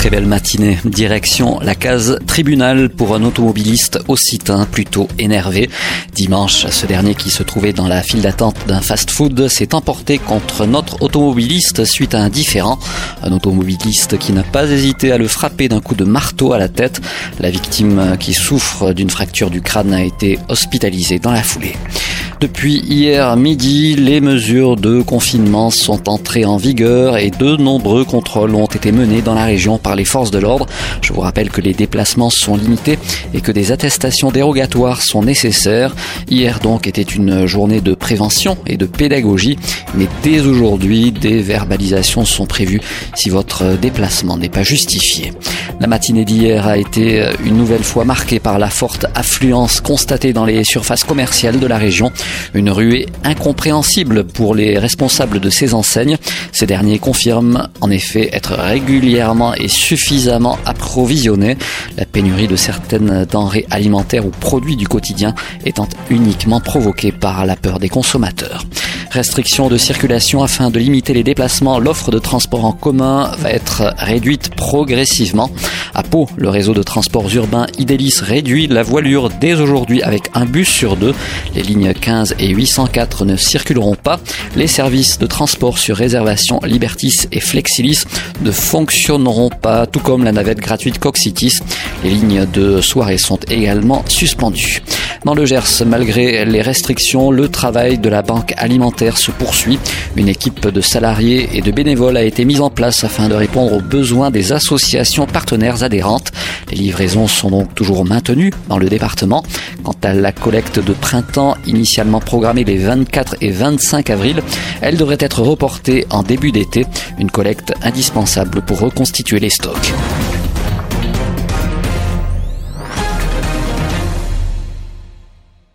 Très belle matinée. Direction la case tribunal pour un automobiliste occitan plutôt énervé. Dimanche, ce dernier qui se trouvait dans la file d'attente d'un fast-food s'est emporté contre notre automobiliste suite à un différent. Un automobiliste qui n'a pas hésité à le frapper d'un coup de marteau à la tête. La victime qui souffre d'une fracture du crâne a été hospitalisée dans la foulée. Depuis hier midi, les mesures de confinement sont entrées en vigueur et de nombreux contrôles ont été menés dans la région par les forces de l'ordre. Je vous rappelle que les déplacements sont limités et que des attestations dérogatoires sont nécessaires. Hier donc était une journée de prévention et de pédagogie, mais dès aujourd'hui, des verbalisations sont prévues si votre déplacement n'est pas justifié. La matinée d'hier a été une nouvelle fois marquée par la forte affluence constatée dans les surfaces commerciales de la région. Une ruée incompréhensible pour les responsables de ces enseignes. Ces derniers confirment en effet être régulièrement et suffisamment approvisionnés. La pénurie de certaines denrées alimentaires ou produits du quotidien étant uniquement provoquée par la peur des consommateurs. Restriction de circulation afin de limiter les déplacements. L'offre de transport en commun va être réduite progressivement. À Pau, le réseau de transports urbains Idélis réduit la voilure dès aujourd'hui avec un bus sur deux. Les lignes 15 et 804 ne circuleront pas. Les services de transport sur réservation Libertis et Flexilis ne fonctionneront pas, tout comme la navette gratuite Coxitis. Les lignes de soirée sont également suspendues. Dans le Gers, malgré les restrictions, le travail de la banque se poursuit. Une équipe de salariés et de bénévoles a été mise en place afin de répondre aux besoins des associations partenaires adhérentes. Les livraisons sont donc toujours maintenues dans le département. Quant à la collecte de printemps, initialement programmée les 24 et 25 avril, elle devrait être reportée en début d'été, une collecte indispensable pour reconstituer les stocks.